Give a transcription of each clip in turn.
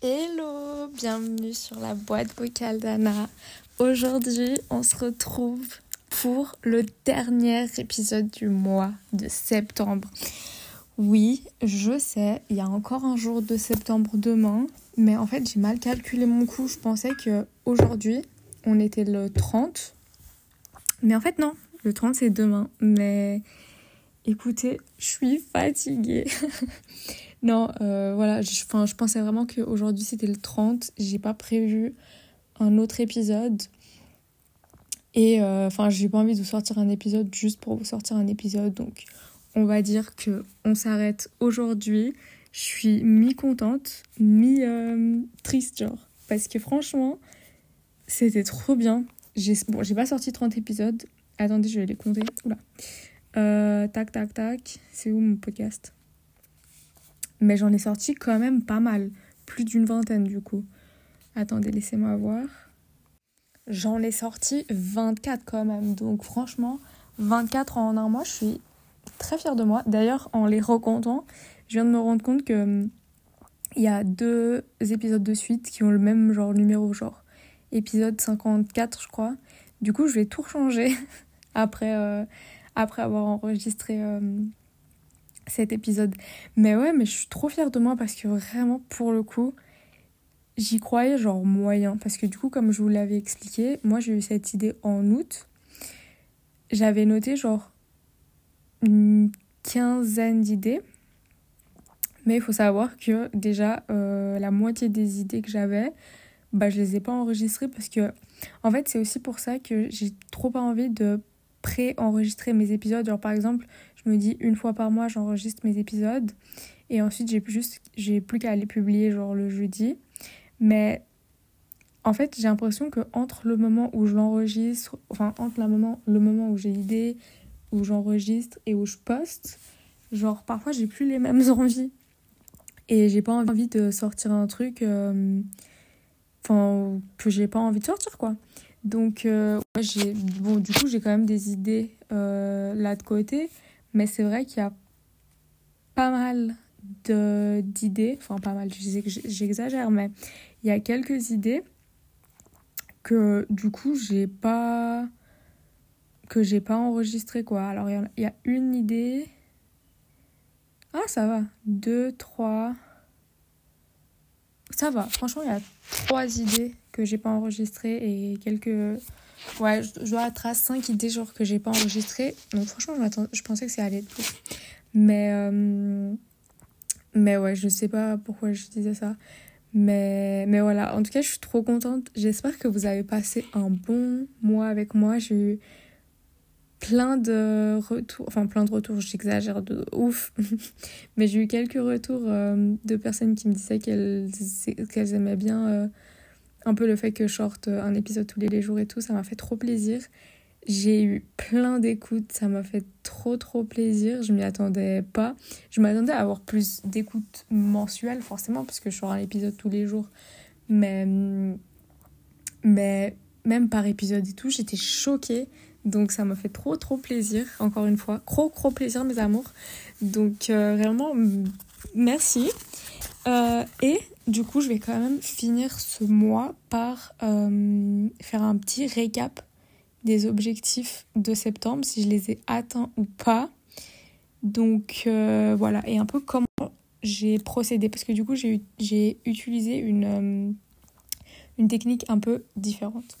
Hello, bienvenue sur la boîte vocale d'Anna. Aujourd'hui, on se retrouve pour le dernier épisode du mois de septembre. Oui, je sais, il y a encore un jour de septembre demain, mais en fait, j'ai mal calculé mon coup. Je pensais que aujourd'hui, on était le 30. Mais en fait, non, le 30 c'est demain. Mais écoutez, je suis fatiguée. Non, euh, voilà, je, pensais vraiment qu'aujourd'hui c'était le 30. J'ai pas prévu un autre épisode. Et euh, enfin, j'ai pas envie de vous sortir un épisode juste pour vous sortir un épisode. Donc, on va dire que on s'arrête aujourd'hui. Je suis mi-contente, mi-triste, genre. Parce que franchement, c'était trop bien. J'ai bon, pas sorti 30 épisodes. Attendez, je vais les compter. Oula. Euh, tac, tac, tac. C'est où mon podcast? Mais j'en ai sorti quand même pas mal. Plus d'une vingtaine du coup. Attendez, laissez-moi voir. J'en ai sorti 24 quand même. Donc franchement, 24 en un mois, je suis très fière de moi. D'ailleurs, en les recomptant, je viens de me rendre compte que hum, il y a deux épisodes de suite qui ont le même genre numéro, genre épisode 54, je crois. Du coup, je vais tout changer après, euh, après avoir enregistré hum, cet épisode. Mais ouais, mais je suis trop fière de moi parce que vraiment, pour le coup, j'y croyais genre moyen. Parce que du coup, comme je vous l'avais expliqué, moi j'ai eu cette idée en août. J'avais noté genre une quinzaine d'idées. Mais il faut savoir que déjà, euh, la moitié des idées que j'avais, bah, je les ai pas enregistrées parce que, en fait, c'est aussi pour ça que j'ai trop pas envie de pré-enregistrer mes épisodes. Genre, par exemple, je me dis une fois par mois, j'enregistre mes épisodes. Et ensuite, j'ai juste, j'ai plus qu'à les publier genre le jeudi. Mais en fait, j'ai l'impression que entre le moment où je l'enregistre, enfin entre le moment, le moment où j'ai l'idée, où j'enregistre et où je poste, genre parfois j'ai plus les mêmes envies. Et j'ai pas envie de sortir un truc euh, enfin que j'ai pas envie de sortir quoi. Donc euh, j'ai bon du coup, j'ai quand même des idées euh, là de côté, mais c'est vrai qu'il y a pas mal d'idées, enfin pas mal, j'exagère, mais il y a quelques idées que du coup j'ai pas que j'ai pas enregistré quoi. Alors il y, a une idée. Ah ça va. Deux, trois. Ça va. Franchement il y a trois idées que j'ai pas enregistrées et quelques Ouais, je dois à 5 idées genre que j'ai pas enregistrées. Donc franchement, je, pensais que c'est de plus. Mais, euh, mais ouais, je sais pas pourquoi je disais ça. Mais, mais voilà, en tout cas, je suis trop contente. J'espère que vous avez passé un bon mois avec moi. J'ai eu plein de retours, enfin plein de retours, j'exagère de ouf, mais j'ai eu quelques retours euh, de personnes qui me disaient qu'elles qu'elles aimaient bien euh, un peu le fait que je sorte un épisode tous les jours et tout, ça m'a fait trop plaisir. J'ai eu plein d'écoutes, ça m'a fait trop trop plaisir. Je m'y attendais pas. Je m'attendais à avoir plus d'écoutes mensuelles forcément parce que je sors un épisode tous les jours. Mais mais même par épisode et tout, j'étais choquée. Donc ça m'a fait trop trop plaisir encore une fois. Gros gros plaisir mes amours. Donc euh, vraiment merci. Euh, et du coup, je vais quand même finir ce mois par euh, faire un petit récap des objectifs de septembre, si je les ai atteints ou pas. Donc voilà, et un peu comment j'ai procédé, parce que du coup, j'ai utilisé une technique un peu différente.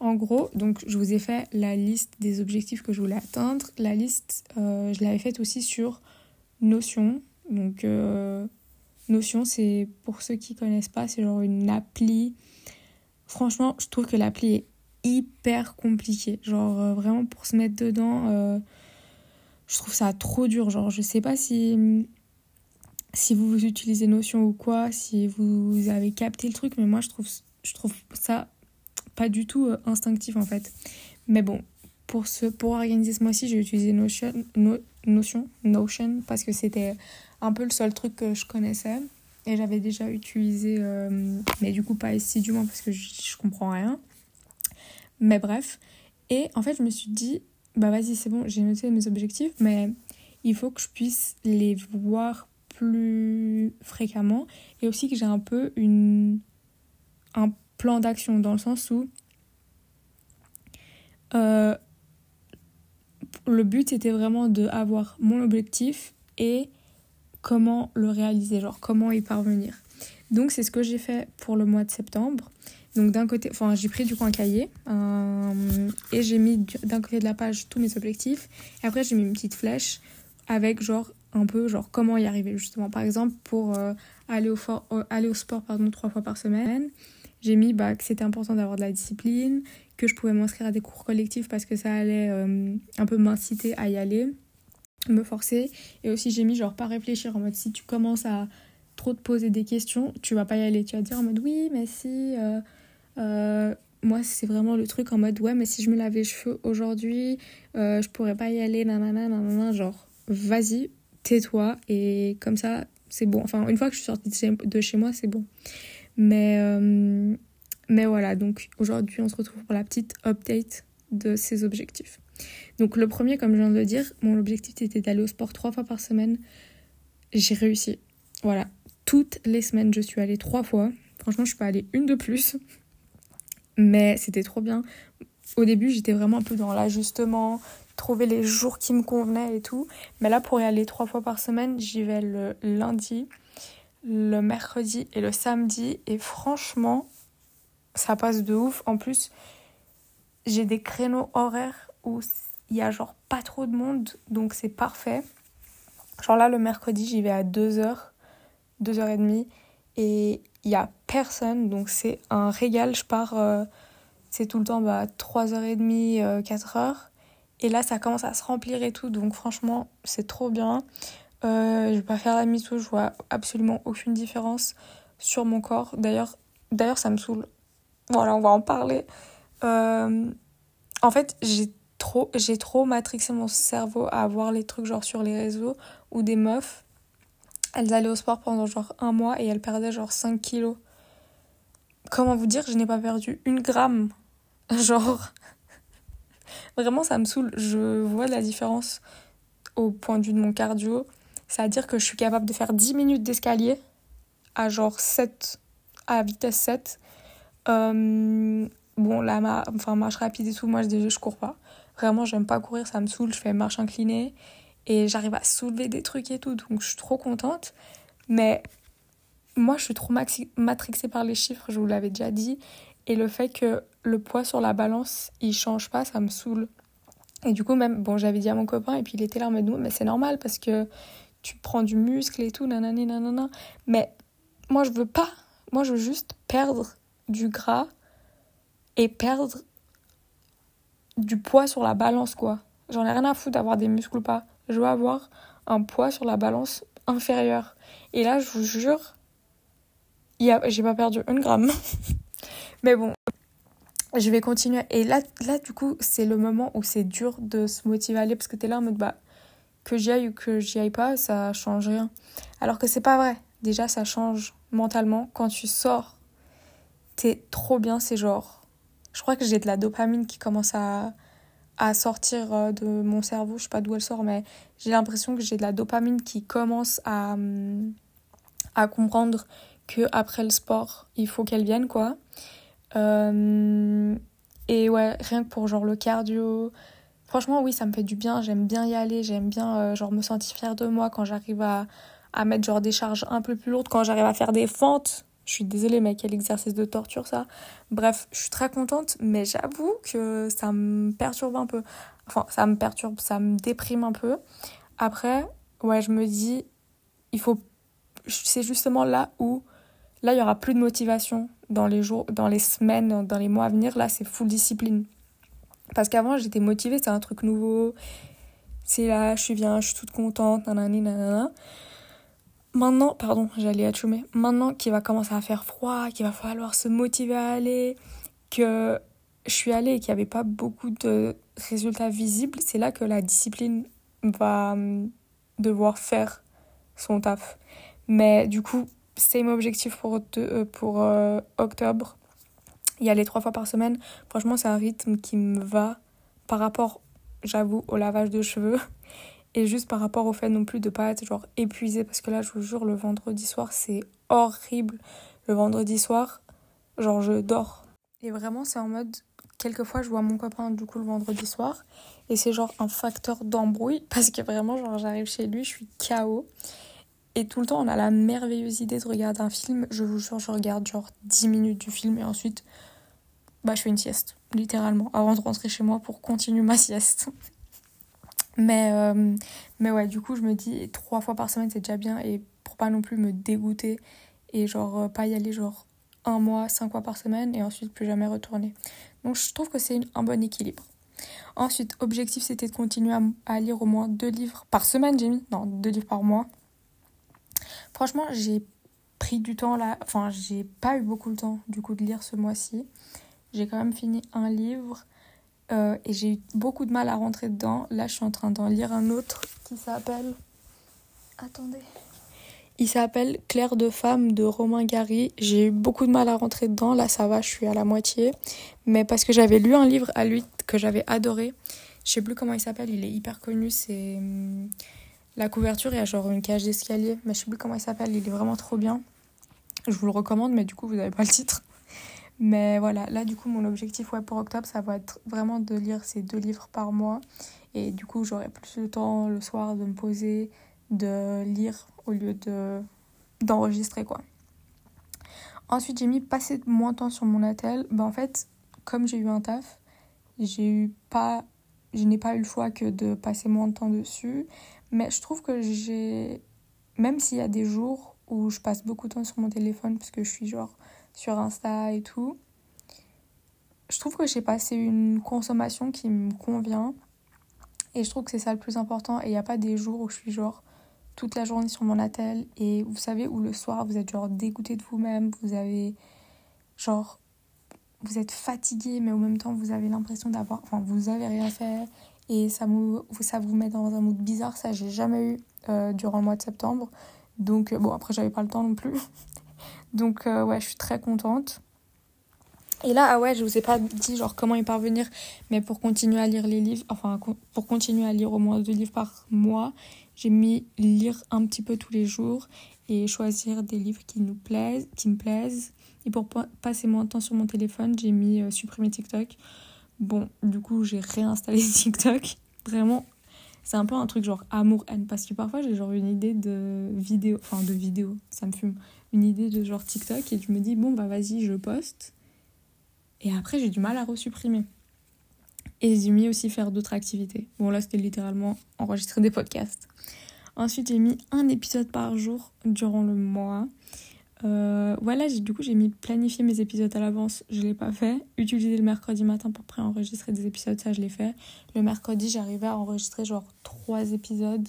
En gros, donc je vous ai fait la liste des objectifs que je voulais atteindre. La liste, je l'avais faite aussi sur Notion. Donc Notion, c'est pour ceux qui connaissent pas, c'est genre une appli. Franchement, je trouve que l'appli est hyper compliquée. Genre euh, vraiment pour se mettre dedans, euh, je trouve ça trop dur. Genre je sais pas si vous utilisez Notion ou quoi, si vous avez capté le truc, mais moi je trouve ça pas du tout euh, instinctif en fait. Mais bon, pour ce pour organiser ce mois-ci, j'ai utilisé Notion, Notion, Notion parce que c'était un peu le seul truc que je connaissais. Et j'avais déjà utilisé, euh, mais du coup pas assidûment parce que je, je comprends rien. Mais bref. Et en fait, je me suis dit, bah vas-y, c'est bon, j'ai noté mes objectifs, mais il faut que je puisse les voir plus fréquemment et aussi que j'ai un peu une, un plan d'action dans le sens où euh, le but était vraiment d'avoir mon objectif et comment le réaliser, genre comment y parvenir. Donc c'est ce que j'ai fait pour le mois de septembre. Donc d'un côté, enfin j'ai pris du coup un cahier euh, et j'ai mis d'un côté de la page tous mes objectifs. Et après j'ai mis une petite flèche avec genre un peu genre comment y arriver justement. Par exemple pour euh, aller, au euh, aller au sport pardon, trois fois par semaine, j'ai mis bah, que c'était important d'avoir de la discipline, que je pouvais m'inscrire à des cours collectifs parce que ça allait un peu m'inciter à y aller, me forcer. Et aussi j'ai mis genre pas réfléchir en mode si tu commences à trop te poser des questions, tu vas pas y aller. Tu vas dire en mode oui, mais si. Euh, euh, moi, c'est vraiment le truc en mode ouais, mais si je me lave les cheveux aujourd'hui, euh, je pourrais pas y aller, nanana, nanana. Genre, vas-y, tais-toi et comme ça, c'est bon. Enfin, une fois que je suis sortie de chez, moi, c'est bon. Mais, mais voilà, donc aujourd'hui, on se retrouve pour la petite update de ces objectifs. Donc, le premier, comme je viens de le dire, mon objectif était d'aller au sport trois fois par semaine. J'ai réussi. Voilà, toutes les semaines. Je suis allée trois fois. Franchement, je pas allée une de plus. Mais c'était trop bien. Au début, j'étais vraiment un peu dans l'ajustement, trouver les jours qui me convenaient et tout. Mais là, pour y aller trois fois par semaine, j'y vais le lundi, le mercredi et le samedi. Et franchement, ça passe de ouf. En plus, j'ai des créneaux horaires où il y a genre pas trop de monde, donc c'est parfait. Genre là, le mercredi, j'y vais à 2h 2h30 et il y a personne donc c'est un régal je pars euh, c'est tout le temps bah, 3h30 4h euh, et là ça commence à se remplir et tout donc franchement c'est trop bien euh, je vais pas faire la miso je vois absolument aucune différence sur mon corps d'ailleurs d'ailleurs ça me saoule voilà on va en parler en fait j'ai trop j'ai trop matrixé mon cerveau à voir les trucs genre sur les réseaux ou des meufs elles allaient au sport pendant genre un mois et elles perdaient genre 5 kilos. Comment vous dire, je n'ai pas perdu une gramme. Genre, vraiment ça me saoule. Je vois la différence au point de vue de mon cardio. C'est-à-dire que je suis capable de faire 10 minutes d'escalier à genre 7, à vitesse 7. Euh, bon, là, ma, enfin, marche rapide et tout, moi je, je cours pas. Vraiment, j'aime pas courir, ça me saoule. Je fais marche inclinée et j'arrive à soulever des trucs et tout, donc je suis trop contente. Mais moi, je suis trop matrixée par les chiffres, je vous l'avais déjà dit, et le fait que le poids sur la balance, il change pas, ça me saoule. Et du coup, même, bon, j'avais dit à mon copain, et puis il était là en mode, mais c'est normal parce que tu prends du muscle et tout, nanani, nanana. Mais moi, je veux pas. Moi, je veux juste perdre du gras et perdre du poids sur la balance, quoi. J'en ai rien à foutre d'avoir des muscles ou pas je dois avoir un poids sur la balance inférieur. Et là, je vous jure, j'ai pas perdu une gramme. Mais bon, je vais continuer. Et là, là du coup, c'est le moment où c'est dur de se motiver à aller parce que t'es là en mode bah, que j'y aille ou que j'y aille pas, ça change rien. Alors que c'est pas vrai. Déjà, ça change mentalement. Quand tu sors, t'es trop bien. C'est genre, je crois que j'ai de la dopamine qui commence à à sortir euh, de mon cerveau, je sais pas d'où elle sort, mais j'ai l'impression que j'ai de la dopamine qui commence à, à comprendre que après le sport, il faut qu'elle vienne, quoi. Euh, et ouais, rien que pour genre le cardio. Franchement, oui, ça me fait du bien. J'aime bien y aller. J'aime bien euh, genre me sentir fière de moi quand j'arrive à, à mettre genre des charges un peu plus lourdes, quand j'arrive à faire des fentes je suis désolée, mais quel exercice de torture ça. Bref, je suis très contente, mais j'avoue que ça me perturbe un peu. Enfin, ça me perturbe, ça me déprime un peu. Après, ouais, je me dis, il faut. C'est justement là où. Là, il y aura plus de motivation dans les jours, dans les semaines, dans les mois à venir. Là, c'est full discipline. Parce qu'avant, j'étais motivée, c'est un truc nouveau. C'est là, je suis bien, je suis toute contente, nanani, nanana. Maintenant, pardon, j'allais atchoumer. Maintenant qu'il va commencer à faire froid, qu'il va falloir se motiver à aller, que je suis allée et qu'il n'y avait pas beaucoup de résultats visibles, c'est là que la discipline va hum, devoir faire son taf. Mais du coup, c'est mon objectif pour, euh, pour euh, octobre. Y aller trois fois par semaine. Franchement, c'est un rythme qui me va par rapport j'avoue, au lavage de cheveux. Et juste par rapport au fait non plus de pas être genre épuisée. Parce que là, je vous jure, le vendredi soir, c'est horrible. Le vendredi soir, genre, je dors. Et vraiment, c'est en mode. Quelquefois, je vois mon copain du coup le vendredi soir. Et c'est genre un facteur d'embrouille. Parce que vraiment, genre, j'arrive chez lui, je suis KO. Et tout le temps, on a la merveilleuse idée de regarder un film. Je vous jure, je regarde genre 10 minutes du film et ensuite, bah, je fais une sieste, littéralement, avant de rentrer chez moi pour continuer ma sieste. Mais, euh, mais ouais, du coup, je me dis, trois fois par semaine, c'est déjà bien. Et pour pas non plus me dégoûter et genre euh, pas y aller genre un mois, cinq fois par semaine et ensuite plus jamais retourner. Donc je trouve que c'est un bon équilibre. Ensuite, objectif, c'était de continuer à, à, lire au moins deux livres par semaine, j'ai mis. Non, deux livres par mois. Franchement, j'ai pris du temps là. Enfin, j'ai pas eu beaucoup de temps du coup de lire ce mois-ci. J'ai quand même fini un livre euh, et j'ai eu beaucoup de mal à rentrer dedans. Là, je suis en train d'en lire un autre qui s'appelle. Attendez. Il s'appelle Claire de femme de Romain Gary. J'ai eu beaucoup de mal à rentrer dedans. Là, ça va, je suis à la moitié. Mais parce que j'avais lu un livre à lui que j'avais adoré. Je sais plus comment il s'appelle, il est hyper connu. C'est. Hum, la couverture, il y a genre une cage d'escalier. Mais je sais plus comment il s'appelle, il est vraiment trop bien. Je vous le recommande, mais du coup, vous n'avez pas le titre. Mais voilà, là du coup mon objectif ouais, pour octobre, ça va être vraiment de lire ces deux livres par mois. Et du coup j'aurai plus le temps le soir de me poser, de lire au lieu de d'enregistrer quoi. Ensuite j'ai mis passer moins de temps sur mon attel. Ben, en fait, comme j'ai eu un taf, j'ai eu pas je n'ai pas eu le choix que de passer moins de temps dessus. Mais je trouve que j'ai. Même s'il y a des jours où je passe beaucoup de temps sur mon téléphone parce que je suis genre sur Insta et tout. Je trouve que j'ai passé une consommation qui me convient. Et je trouve que c'est ça le plus important. Et il n'y a pas des jours où je suis genre toute la journée sur mon attel. Et vous savez, où le soir, vous êtes genre dégoûté de vous-même. Vous avez genre. Vous êtes fatigué, mais en même temps, vous avez l'impression d'avoir. Enfin, vous avez rien fait. Et ça, vous, ça vous met dans un mood bizarre. Ça, j'ai jamais eu euh, durant le mois de septembre. Donc, euh, bon, après, j'avais pas le temps non plus. Donc euh, ouais, je suis très contente. Et là, ah ouais, je vous ai pas dit genre comment y parvenir, mais pour continuer à lire les livres, enfin pour continuer à lire au moins deux livres par mois, j'ai mis lire un petit peu tous les jours et choisir des livres qui nous plaisent, qui me plaisent. Et pour passer moins de temps sur mon téléphone, j'ai mis euh, supprimer TikTok. Bon, du coup, j'ai réinstallé TikTok. Vraiment, c'est un peu un truc genre amour-haine parce que parfois j'ai genre une idée de vidéo, enfin de vidéo, ça me fume. Une idée de genre TikTok et je me dis bon bah vas-y je poste. Et après j'ai du mal à resupprimer. Et j'ai mis aussi faire d'autres activités. Bon là c'était littéralement enregistrer des podcasts. Ensuite j'ai mis un épisode par jour durant le mois euh, voilà du coup j'ai mis planifier mes épisodes à l'avance je l'ai pas fait utiliser le mercredi matin pour pré-enregistrer des épisodes ça je l'ai fait le mercredi j'arrivais à enregistrer genre trois épisodes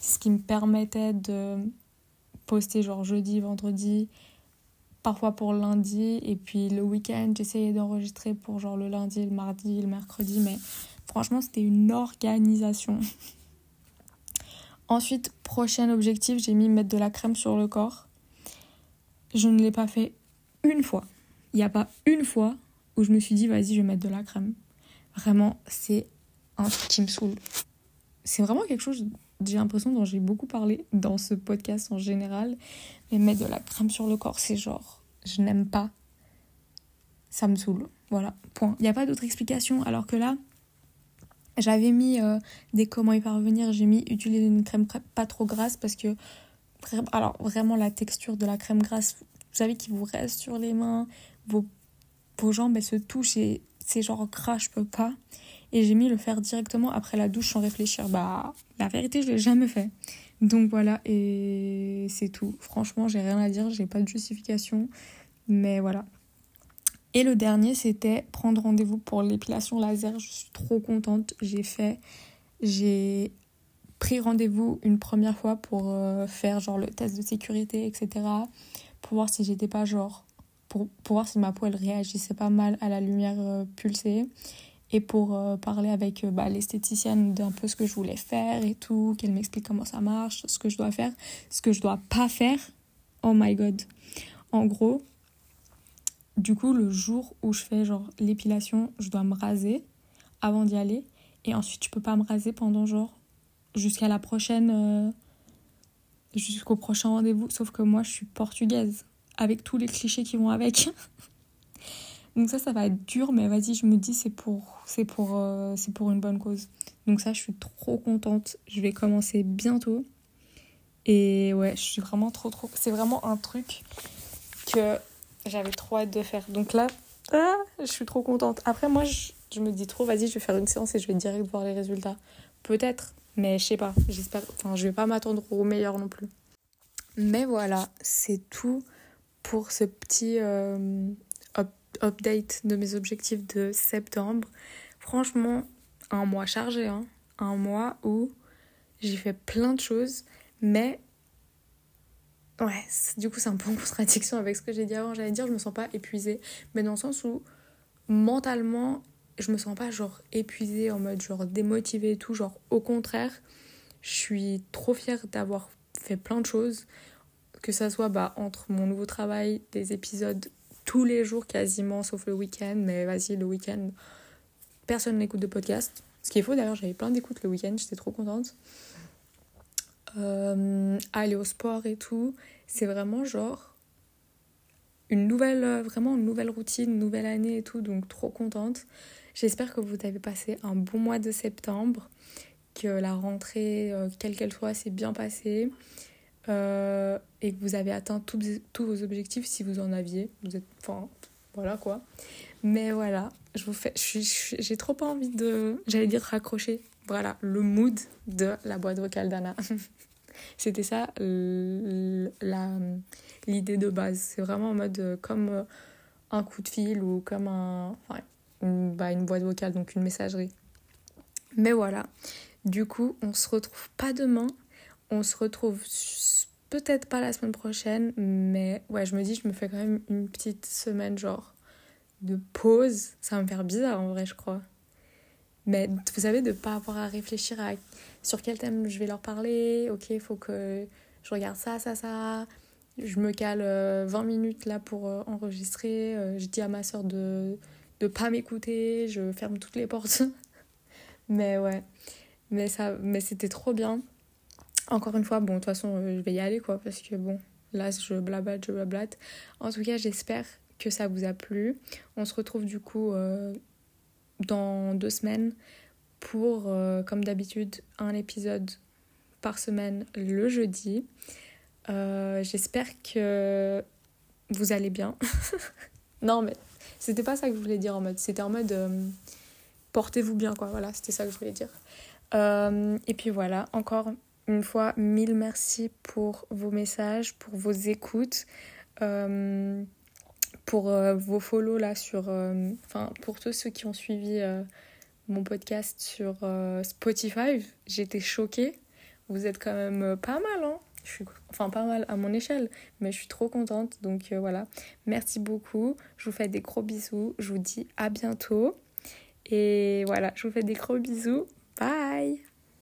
ce qui me permettait de poster genre jeudi, vendredi, parfois pour lundi. Et puis le week-end, j'essayais d'enregistrer pour genre le lundi, le mardi, le mercredi. Mais franchement, c'était une organisation. Ensuite, prochain objectif, j'ai mis mettre de la crème sur le corps. Je ne l'ai pas fait une fois. Il n'y a pas une fois où je me suis dit, vas-y, je vais mettre de la crème. Vraiment, c'est un truc qui me saoule. C'est vraiment quelque chose j'ai l'impression dont j'ai beaucoup parlé dans ce podcast en général. Mais mettre de la crème sur le corps, c'est genre, je n'aime pas. Ça me saoule. Voilà, point. Il n'y a pas d'autre explication. Alors que là, j'avais mis euh, des comment y parvenir. J'ai mis utiliser une crème pas trop grasse parce que, alors vraiment, la texture de la crème grasse, vous savez, qui vous reste sur les mains, vos, jambes, elles se touchent et c'est genre gras, je peux pas. Et j'ai mis le faire directement après la douche sans réfléchir. Bah, la vérité, je l'ai jamais fait. Donc voilà, et c'est tout. Franchement, j'ai rien à dire, j'ai pas de justification. Mais voilà. Et le dernier, c'était prendre rendez-vous pour l'épilation laser. Je suis trop contente. J'ai fait. J'ai pris rendez-vous une première fois pour euh, faire genre le test de sécurité, etc. Pour voir si j'étais pas genre. Pour, pour voir si ma peau elle réagissait pas mal à la lumière euh, pulsée et pour euh, parler avec bah, l'esthéticienne d'un peu ce que je voulais faire et tout, qu'elle m'explique comment ça marche, ce que je dois faire, ce que je dois pas faire. Oh my god. En gros, du coup, le jour où je fais genre l'épilation, je dois me raser avant d'y aller Et ensuite, je peux pas me raser pendant genre jusqu'à la prochaine. euh, jusqu'au prochain rendez-vous. Sauf que moi, je suis portugaise. Avec tous les clichés qui vont avec. Donc ça, ça va être dur, mais vas-y, je me dis, c'est pour, c'est pour, euh, c'est pour une bonne cause. Donc ça, je suis trop contente. Je vais commencer bientôt. Et ouais, je suis vraiment trop, trop... C'est vraiment un truc que j'avais trop hâte de faire. Donc là, ah, je suis trop contente. Après, moi, je, je me dis trop, vas-y, je vais faire une séance et je vais direct voir les résultats. Peut-être, mais je sais pas. J'espère... Enfin, je vais pas m'attendre au meilleur non plus. Mais voilà, c'est tout pour ce petit euh, up- update de mes objectifs de septembre. Franchement, un mois chargé, hein. Un mois où j'ai fait plein de choses, mais ouais, du coup c'est un peu en contradiction avec ce que j'ai dit avant. J'allais dire je me sens pas épuisée, mais dans le sens où mentalement je me sens pas genre épuisée en mode genre démotivée et tout, genre au contraire, je suis trop fière d'avoir fait plein de choses, que ça soit bah, entre mon nouveau travail, des épisodes tous les jours quasiment, sauf le week-end, mais vas-y, le week-end, personne n'écoute de podcast. Ce qui est d'ailleurs, j'avais plein d'écoutes le week-end, j'étais trop contente. Euh, aller au sport et tout, c'est vraiment genre une nouvelle, euh, vraiment une nouvelle routine, une nouvelle année et tout, donc trop contente. J'espère que vous avez passé un bon mois de septembre, que la rentrée, euh, quelle qu'elle soit, s'est bien passée euh, et que vous avez atteint tous, vos objectifs si vous en aviez. Vous êtes, enfin, voilà quoi. Mais voilà, je vous fais, j'ai trop pas envie de, j'allais dire raccrocher. Voilà, le mood de la boîte vocale d'Anna. C'était ça l'idée de base. C'est vraiment en mode euh, comme un coup de fil ou comme un, une, bah, une boîte vocale, donc une messagerie. Mais voilà, du coup, on se retrouve pas demain. On se retrouve peut-être pas la semaine prochaine, mais ouais, je me dis, je me fais quand même une petite semaine genre de pause. Ça va me faire bizarre en vrai, je crois. Mais vous savez, de pas avoir à réfléchir à sur quel thème je vais leur parler. Ok, il faut que je regarde ça, ça, ça. Je me cale euh, 20 minutes là pour euh, enregistrer. Euh, je dis à ma soeur de de pas m'écouter. Je ferme toutes les portes. mais ouais, mais ça, mais c'était trop bien. Encore une fois, bon, de toute façon, euh, je vais y aller quoi, parce que bon, là, je blablate, je blablate. En tout cas, j'espère que ça vous a plu. On se retrouve du coup euh, dans deux semaines pour, euh, comme d'habitude, un épisode par semaine le jeudi. J'espère que vous allez bien. non, mais c'était pas ça que je voulais dire en mode. C'était en mode euh, portez-vous bien, quoi. Voilà, c'était ça que je voulais dire. Euh, et puis voilà, encore une fois, mille merci pour vos messages, pour vos écoutes. Euh, pour vos follow là sur enfin pour tous ceux qui ont suivi mon podcast sur Spotify j'étais choquée vous êtes quand même pas mal hein je suis enfin pas mal à mon échelle mais je suis trop contente donc euh, voilà. Merci beaucoup je vous fais des gros bisous je vous dis à bientôt. Et voilà je vous fais des gros bisous. Bye